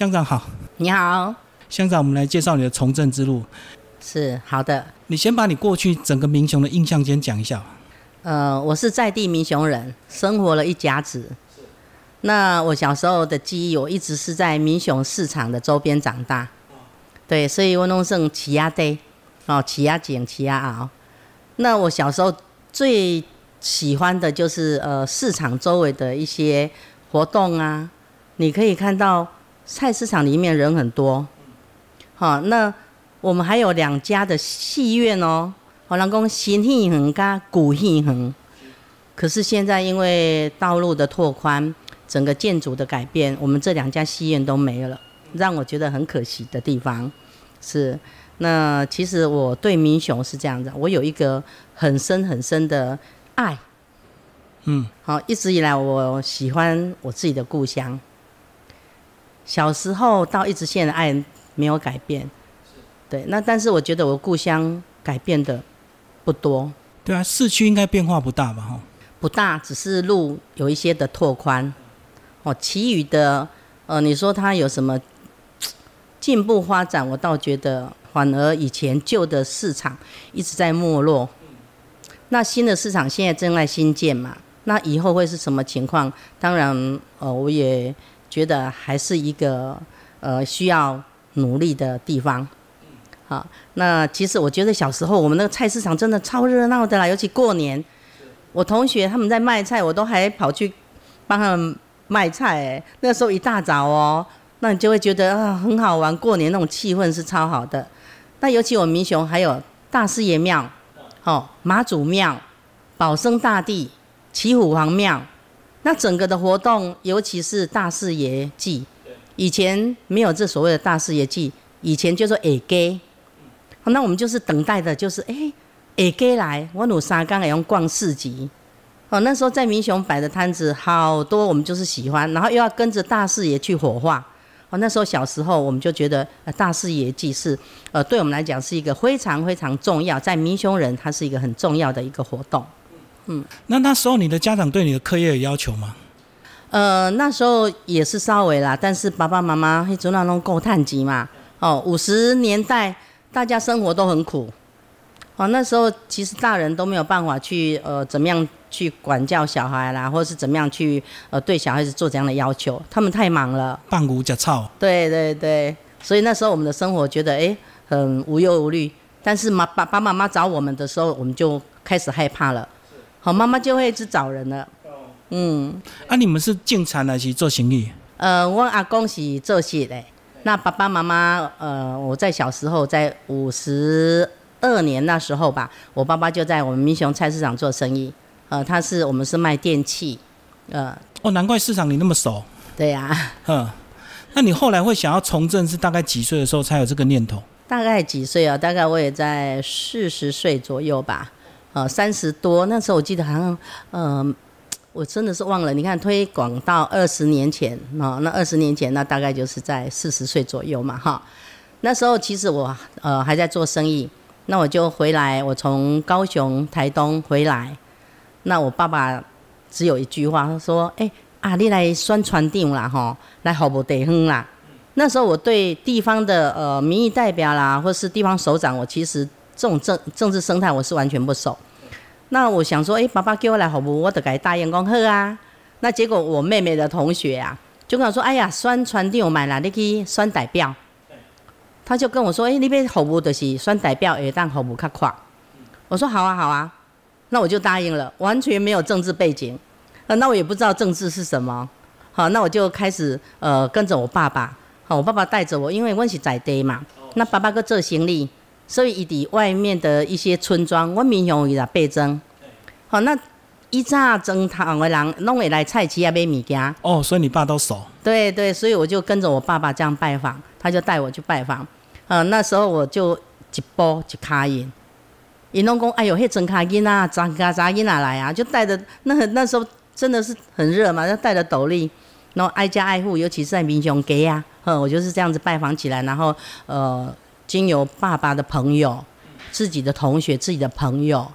乡长好，你好，乡长，我们来介绍你的从政之路。是好的。你先把你过去整个民雄的印象先讲一下。呃，我是在地民雄人，生活了一甲子。那我小时候的记忆，我一直是在民雄市场的周边长大。对，所以我弄成起鸭堆，哦，起鸭井、起鸭熬。那我小时候最喜欢的就是呃市场周围的一些活动啊。你可以看到菜市场里面人很多。好，那我们还有两家的戏院哦。好，人讲新戏园加古戏园，可是现在因为道路的拓宽，整个建筑的改变，我们这两家戏院都没了，让我觉得很可惜的地方是。那其实我对民雄是这样子，我有一个很深很深的爱。嗯，好，一直以来我喜欢我自己的故乡。小时候到一直现在爱没有改变，对。那但是我觉得我故乡改变的。不多，对啊，市区应该变化不大吧？哈，不大，只是路有一些的拓宽，哦，其余的，呃，你说它有什么进步发展？我倒觉得反而以前旧的市场一直在没落，那新的市场现在正在新建嘛？那以后会是什么情况？当然，呃，我也觉得还是一个呃需要努力的地方。好，那其实我觉得小时候我们那个菜市场真的超热闹的啦，尤其过年，我同学他们在卖菜，我都还跑去帮他们卖菜。哎，那时候一大早哦，那你就会觉得啊很好玩，过年那种气氛是超好的。那尤其我们民雄还有大师爷庙，哦妈祖庙、保生大帝、祈虎王庙，那整个的活动，尤其是大师爷祭，以前没有这所谓的大师爷祭，以前就说哎给。那我们就是等待的，就是哎，哎，给来，我努沙刚也用逛市集，哦，那时候在民雄摆的摊子好多，我们就是喜欢，然后又要跟着大四爷去火化，哦，那时候小时候我们就觉得大四爷祭是，呃，对我们来讲是一个非常非常重要，在民雄人它是一个很重要的一个活动，嗯，那那时候你的家长对你的课业有要求吗？呃，那时候也是稍微啦，但是爸爸妈妈一直那种够探级嘛，哦，五十年代。大家生活都很苦，哦，那时候其实大人都没有办法去呃怎么样去管教小孩啦，或者是怎么样去呃对小孩子做怎样的要求，他们太忙了。半谷假草。对对对，所以那时候我们的生活觉得哎很无忧无虑，但是妈爸爸妈妈找我们的时候，我们就开始害怕了。好，妈妈就会一直找人了。嗯。啊，你们是进产还是做生意？呃，我阿公是做戏的。那爸爸妈妈，呃，我在小时候，在五十二年那时候吧，我爸爸就在我们民雄菜市场做生意，呃，他是我们是卖电器，呃，哦，难怪市场你那么熟。对呀。嗯，那你后来会想要从政，是大概几岁的时候才有这个念头？大概几岁啊？大概我也在四十岁左右吧，呃，三十多那时候我记得好像，嗯。我真的是忘了，你看推广到二十年前啊，那二十年前那大概就是在四十岁左右嘛，哈。那时候其实我呃还在做生意，那我就回来，我从高雄、台东回来，那我爸爸只有一句话，他说：“哎，啊，你来宣传定啦，哈，来好不地方啦。”那时候我对地方的呃民意代表啦，或是地方首长，我其实这种政政治生态我是完全不熟。那我想说，哎，爸爸叫我来好不？我得给答应讲好啊。那结果我妹妹的同学啊，就跟我说，哎呀，宣传店买了，你去选代表。他就跟我说，哎，你边服务就是选代表，会当服务较快。我说好啊，好啊。那我就答应了，完全没有政治背景，呃，那我也不知道政治是什么。好，那我就开始呃跟着我爸爸。好，我爸爸带着我，因为我是在地嘛。那爸爸搁做行李。所以，伊伫外面的一些村庄，我民雄伊来倍增。好，那一早蒸汤的人，拢会来菜市啊买物件。哦，所以你爸都熟。对对，所以我就跟着我爸爸这样拜访，他就带我去拜访。呃，那时候我就一包一卡印，伊拢讲，哎呦，迄真卡印啊，查卡查印哪来啊？就带着那那时候真的是很热嘛，就带着斗笠，然后挨家挨户，尤其是在民雄街啊，哼，我就是这样子拜访起来，然后呃。经由爸爸的朋友、自己的同学、自己的朋友，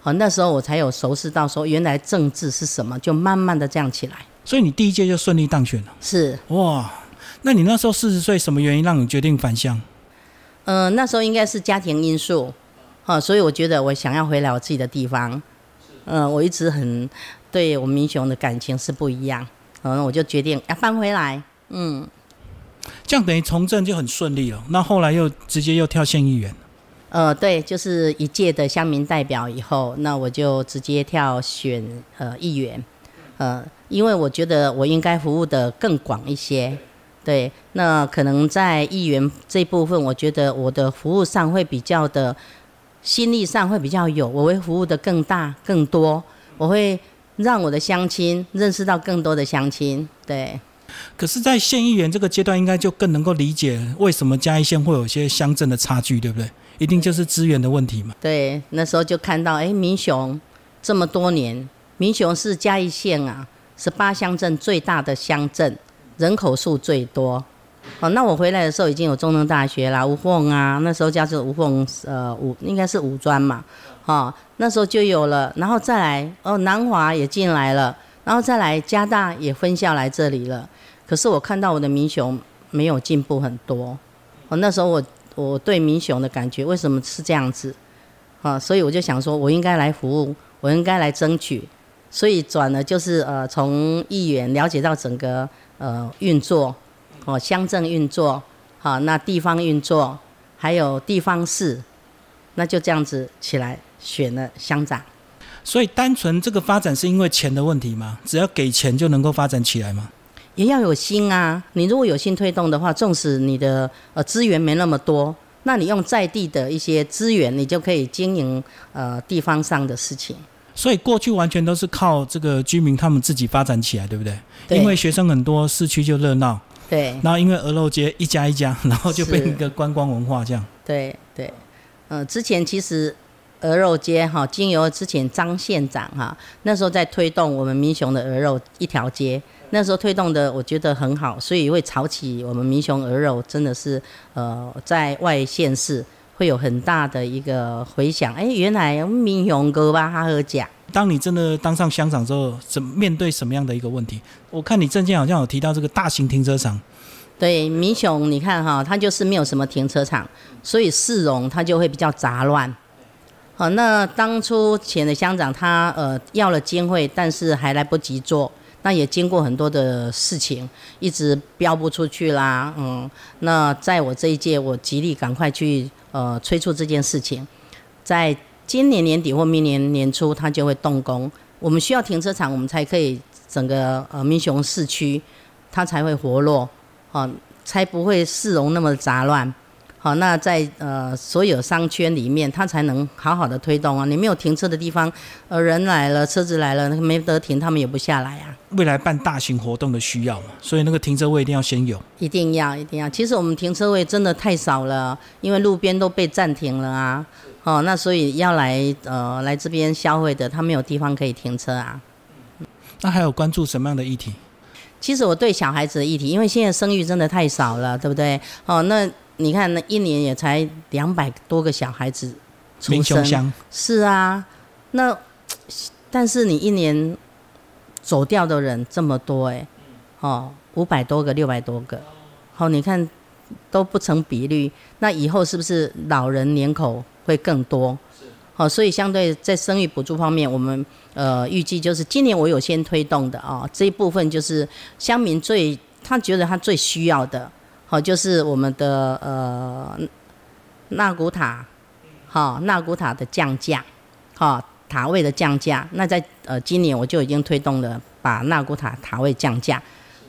好，那时候我才有熟识到说，原来政治是什么，就慢慢的这样起来。所以你第一届就顺利当选了。是哇，那你那时候四十岁，什么原因让你决定返乡？嗯，那时候应该是家庭因素，哦，所以我觉得我想要回来我自己的地方。嗯，我一直很对我们民雄的感情是不一样，嗯，我就决定要搬回来。嗯，这样等于从政就很顺利了。那后来又直接又跳县议员。呃，对，就是一届的乡民代表以后，那我就直接跳选呃议员。呃，因为我觉得我应该服务的更广一些。对，那可能在议员这部分，我觉得我的服务上会比较的，心力上会比较有，我会服务的更大更多，我会让我的乡亲认识到更多的乡亲。对。可是，在县议员这个阶段，应该就更能够理解为什么嘉义县会有一些乡镇的差距，对不对？一定就是资源的问题嘛。对，那时候就看到，哎，民雄这么多年，民雄是嘉义县啊，十八乡镇最大的乡镇。人口数最多，哦，那我回来的时候已经有中正大学啦，吴凤啊，那时候叫做吴凤，呃，五应该是五专嘛，哦，那时候就有了，然后再来，哦，南华也进来了，然后再来加大也分校来这里了，可是我看到我的民雄没有进步很多，哦，那时候我我对民雄的感觉为什么是这样子，啊，所以我就想说，我应该来服务，我应该来争取，所以转了就是呃，从议员了解到整个。呃，运作，哦，乡镇运作，好，那地方运作，还有地方市，那就这样子起来选了乡长。所以，单纯这个发展是因为钱的问题吗？只要给钱就能够发展起来吗？也要有心啊！你如果有心推动的话，纵使你的呃资源没那么多，那你用在地的一些资源，你就可以经营呃地方上的事情。所以过去完全都是靠这个居民他们自己发展起来，对不对？因为学生很多，市区就热闹。对。然后因为鹅肉街一家一家，然后就变成一个观光文化这样。对对。嗯，之前其实鹅肉街哈，经由之前张县长哈，那时候在推动我们民雄的鹅肉一条街，那时候推动的我觉得很好，所以会炒起我们民雄鹅肉，真的是呃在外县市。会有很大的一个回响，哎，原来民雄哥吧，他喝假。当你真的当上乡长之后，怎面对什么样的一个问题？我看你证件好像有提到这个大型停车场。对，民雄，你看哈，它就是没有什么停车场，所以市容它就会比较杂乱。好，那当初前的乡长他呃要了经费，但是还来不及做。那也经过很多的事情，一直标不出去啦，嗯，那在我这一届，我极力赶快去呃催促这件事情，在今年年底或明年年初，它就会动工。我们需要停车场，我们才可以整个呃民雄市区，它才会活络，哦，才不会市容那么杂乱。好，那在呃所有商圈里面，它才能好好的推动啊。你没有停车的地方，呃，人来了，车子来了，那个没得停，他们也不下来啊。未来办大型活动的需要嘛，所以那个停车位一定要先有。一定要，一定要。其实我们停车位真的太少了，因为路边都被暂停了啊。哦，那所以要来呃来这边消费的，他没有地方可以停车啊。那还有关注什么样的议题？其实我对小孩子的议题，因为现在生育真的太少了，对不对？哦，那。你看，那一年也才两百多个小孩子出生，是啊，那但是你一年走掉的人这么多哎，哦，五百多个、六百多个，好，你看都不成比例，那以后是不是老人年口会更多？好，所以相对在生育补助方面，我们呃预计就是今年我有先推动的啊，这一部分就是乡民最他觉得他最需要的。好，就是我们的呃纳古塔，好纳古塔的降价，好塔位的降价。那在呃今年我就已经推动了，把纳古塔塔位降价。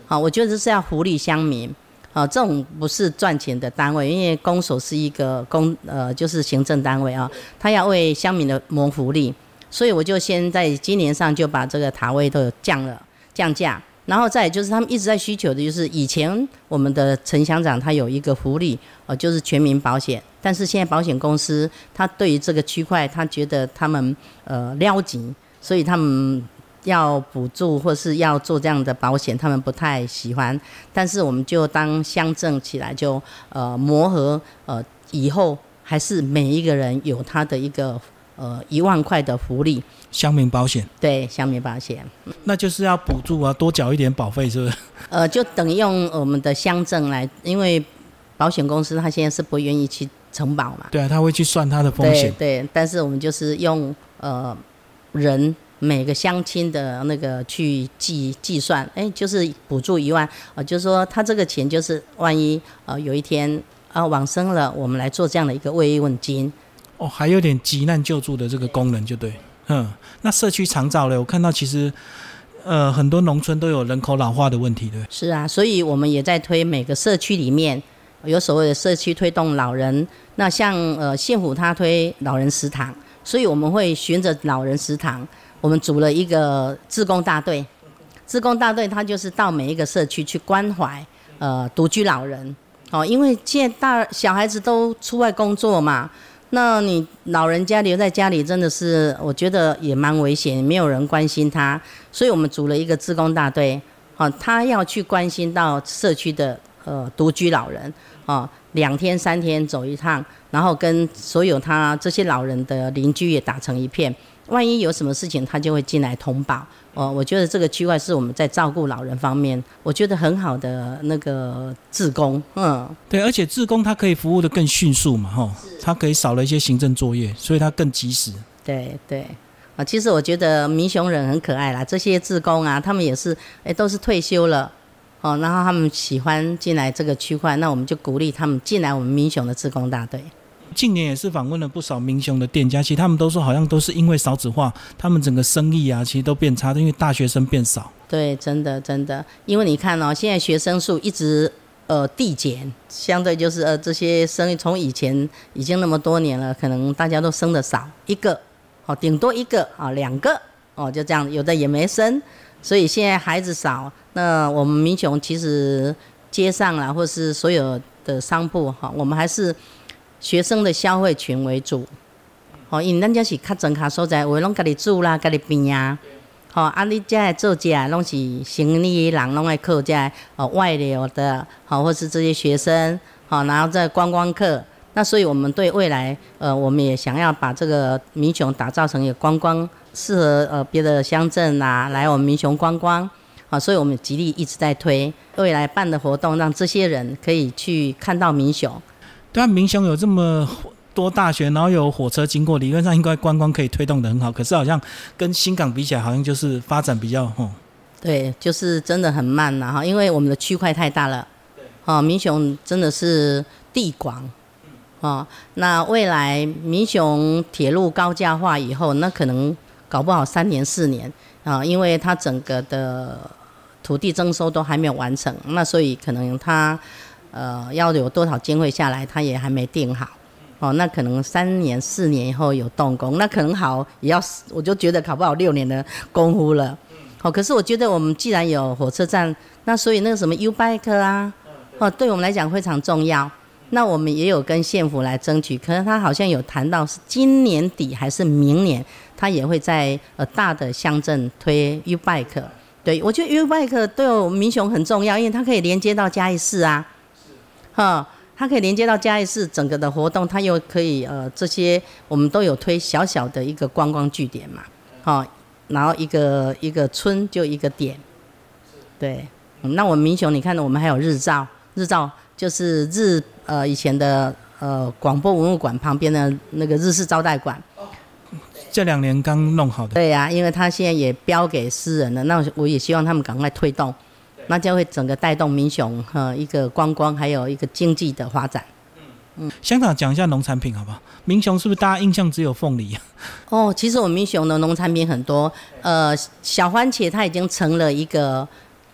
好，我觉得这是要福利乡民。好，这种不是赚钱的单位，因为公所是一个公呃就是行政单位啊，他要为乡民的谋福利，所以我就先在今年上就把这个塔位都降了降价。然后再就是他们一直在需求的，就是以前我们的陈乡长他有一个福利，呃，就是全民保险。但是现在保险公司他对于这个区块，他觉得他们呃撩紧，所以他们要补助或是要做这样的保险，他们不太喜欢。但是我们就当乡镇起来，就呃磨合，呃以后还是每一个人有他的一个呃一万块的福利，乡民保险，对乡民保险，那就是要补助啊，多缴一点保费，是不是？呃，就等于用我们的乡镇来，因为保险公司他现在是不愿意去承保嘛，对啊，他会去算他的风险。对，但是我们就是用呃人每个乡亲的那个去计计算，哎，就是补助一万，呃，就是说他这个钱就是万一呃有一天啊往生了，我们来做这样的一个慰问金。哦，还有点急难救助的这个功能，就对。嗯，那社区长照呢，我看到其实呃很多农村都有人口老化的问题，对？是啊，所以我们也在推每个社区里面有所谓的社区推动老人。那像呃县府他推老人食堂，所以我们会循着老人食堂，我们组了一个自工大队。自工大队它就是到每一个社区去关怀呃独居老人。哦，因为现在大小孩子都出外工作嘛，那你老人家留在家里真的是，我觉得也蛮危险，没有人关心他，所以我们组了一个志工大队，哦，他要去关心到社区的呃独居老人，哦，两天三天走一趟，然后跟所有他这些老人的邻居也打成一片，万一有什么事情，他就会进来通报。哦，我觉得这个区块是我们在照顾老人方面，我觉得很好的那个志工，嗯。对，而且志工他可以服务的更迅速嘛，哈，他可以少了一些行政作业，所以他更及时。对对，啊，其实我觉得民雄人很可爱啦，这些志工啊，他们也是，哎，都是退休了，哦，然后他们喜欢进来这个区块，那我们就鼓励他们进来我们民雄的自工大队。近年也是访问了不少民雄的店家，其实他们都说好像都是因为少子化，他们整个生意啊，其实都变差，因为大学生变少。对，真的真的，因为你看哦，现在学生数一直呃递减，相对就是呃这些生意从以前已经那么多年了，可能大家都生的少，一个哦，顶多一个啊，两个哦，就这样，有的也没生，所以现在孩子少，那我们民雄其实街上啦，或是所有的商铺哈，我们还是学生的消费群为主。哦，因为咱家是较庄卡所在，有的拢家己住啦，家己边啊。吼、啊，你遮来做遮拢是生理人，拢爱靠遮来哦外流的，好、或是这些学生，好、然后再观光客。那所以我们对未来，呃，我们也想要把这个民雄打造成一个观光，适合呃别的乡镇啊来我们民雄观光。啊，所以我们极力一直在推未来办的活动，让这些人可以去看到民雄。对啊，民雄有这么多大学，然后有火车经过，理论上应该观光可以推动的很好。可是好像跟新港比起来，好像就是发展比较吼。对，就是真的很慢呐哈，因为我们的区块太大了。对。哦，民雄真的是地广。哦，那未来民雄铁路高架化以后，那可能搞不好三年四年啊，因为它整个的土地征收都还没有完成，那所以可能它呃要有多少经费下来，他也还没定好。哦，那可能三年四年以后有动工，那可能好也要，我就觉得考不好六年的功夫了。哦，可是我觉得我们既然有火车站，那所以那个什么 U Bike 啊，哦，对我们来讲非常重要。那我们也有跟县府来争取，可是他好像有谈到是今年底还是明年，他也会在呃大的乡镇推 U Bike。对我觉得 U Bike 对我们民雄很重要，因为它可以连接到嘉义市啊，哈。它可以连接到嘉义市整个的活动，它又可以呃这些我们都有推小小的一个观光据点嘛，好、然后一个一个村就一个点，对，嗯那我们民雄你看到我们还有日照，日照就是日呃以前的呃广播文物馆旁边的那个日式招待馆，这两年刚弄好的。对呀、因为他现在也标给私人了，那我也希望他们赶快推动，那就会整个带动民雄呃一个观光还有一个经济的发展。嗯乡长讲一下农产品好不好？民雄是不是大家印象只有凤梨？哦，其实我们民雄的农产品很多，呃，小番茄它已经成了一个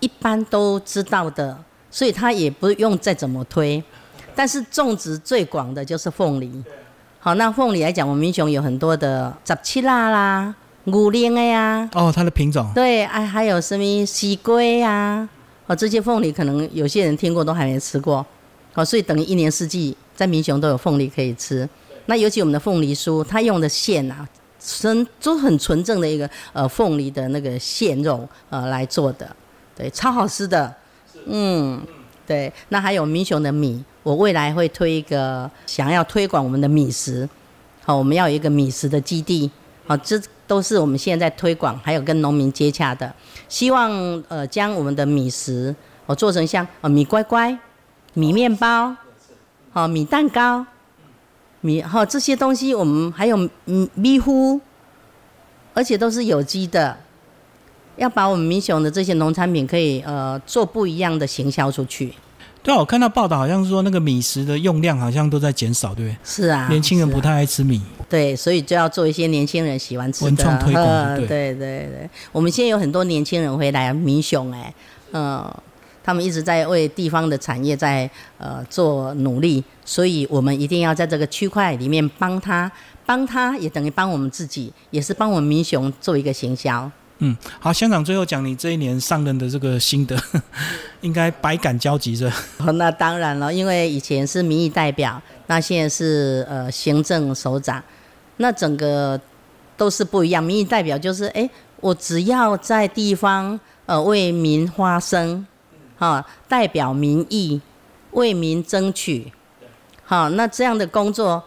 一般都知道的，所以它也不用再怎么推。但是种植最广的就是凤梨。好，那凤梨来讲，我们民雄有很多的杂七辣啦、五零的呀，哦，它的品种。对，哎，还有什么西龟呀？哦，这些凤梨可能有些人听过，都还没吃过。哦，所以等于一年四季在民雄都有凤梨可以吃。那尤其我们的凤梨酥，它用的馅啊，纯都很纯正的一个呃凤梨的那个馅肉呃来做的，对，超好吃的。嗯，对。那还有民雄的米，我未来会推一个想要推广我们的米食。好，我们要有一个米食的基地，好，这都是我们现在推广，还有跟农民接洽的，希望呃将我们的米食哦做成像呃米乖乖、米面包、好米蛋糕、米哈这些东西，我们还有米米糊，而且都是有机的。要把我们民雄的这些农产品可以呃做不一样的行销出去。对啊，我看到报道好像是说那个米食的用量好像都在减少，对不对？是啊，年轻人不太爱吃米。对，所以就要做一些年轻人喜欢吃的。文创推广，对 对对。我们现在有很多年轻人回来民雄，哎，嗯，他们一直在为地方的产业在呃做努力，所以我们一定要在这个区块里面帮他，帮他也等于帮我们自己，也是帮我们民雄做一个行销。嗯，好，乡长最后讲你这一年上任的这个心得，应该百感交集是？那当然了，因为以前是民意代表，那现在是呃行政首长，那整个都是不一样。民意代表就是，哎，我只要在地方呃为民发声，哈，代表民意，为民争取，好，那这样的工作，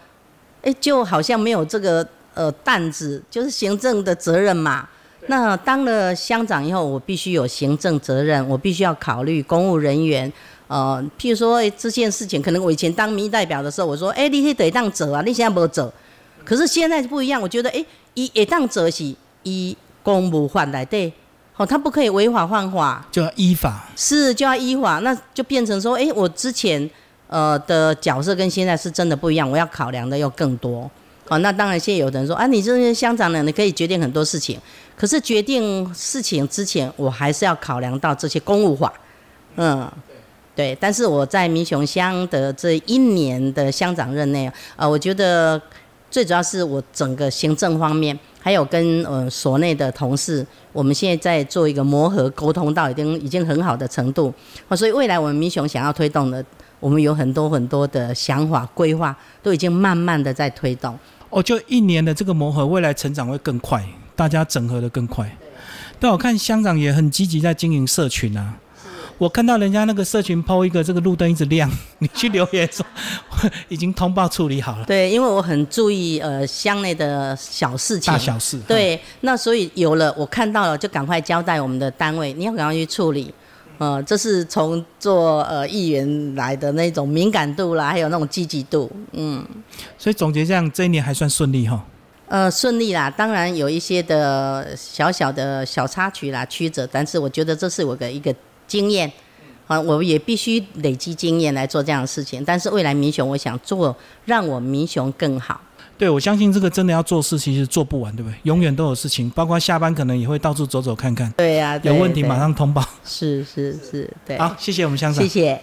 哎，就好像没有这个呃担子，就是行政的责任嘛。那当了乡长以后，我必须有行政责任，我必须要考虑公务人员。呃，譬如说这件事情，可能我以前当民意代表的时候，我说，哎，你得当走啊，你现在不走。可是现在不一样，我觉得，哎，一一当者是以公务法来对，哦，他不可以违法犯法，就要依法。是，就要依法，那就变成说，哎，我之前呃的角色跟现在是真的不一样，我要考量的又更多。哦，那当然，现在有的人说啊，你这些乡长呢，你可以决定很多事情。可是决定事情之前，我还是要考量到这些公务法。嗯，对。但是我在民雄乡的这一年的乡长任内，呃，我觉得最主要是我整个行政方面，还有跟呃所内的同事，我们现在在做一个磨合沟通，到已经已经很好的程度。所以未来我们民雄想要推动的，我们有很多很多的想法规划，都已经慢慢的在推动。哦，就一年的这个磨合，未来成长会更快，大家整合的更快。但，我看香港也很积极在经营社群啊。我看到人家那个社群抛一个这个路灯一直亮，你去留言说 已经通报处理好了。对，因为我很注意呃乡内的小事情，大小事。对，那所以有了我看到了，就赶快交代我们的单位，你要赶快去处理。呃，这是从做呃议员来的那种敏感度啦，还有那种积极度，嗯。所以总结这样，这一年还算顺利哈。呃，顺利啦，当然有一些的小小的小插曲啦、曲折，但是我觉得这是我的一个经验，啊，我也必须累积经验来做这样的事情。但是未来民雄，我想做让我民雄更好。对，我相信这个真的要做事，其实做不完，对不对？永远都有事情，包括下班可能也会到处走走看看。对呀，有问题马上通报。是是是，对。好，谢谢我们乡长。谢谢。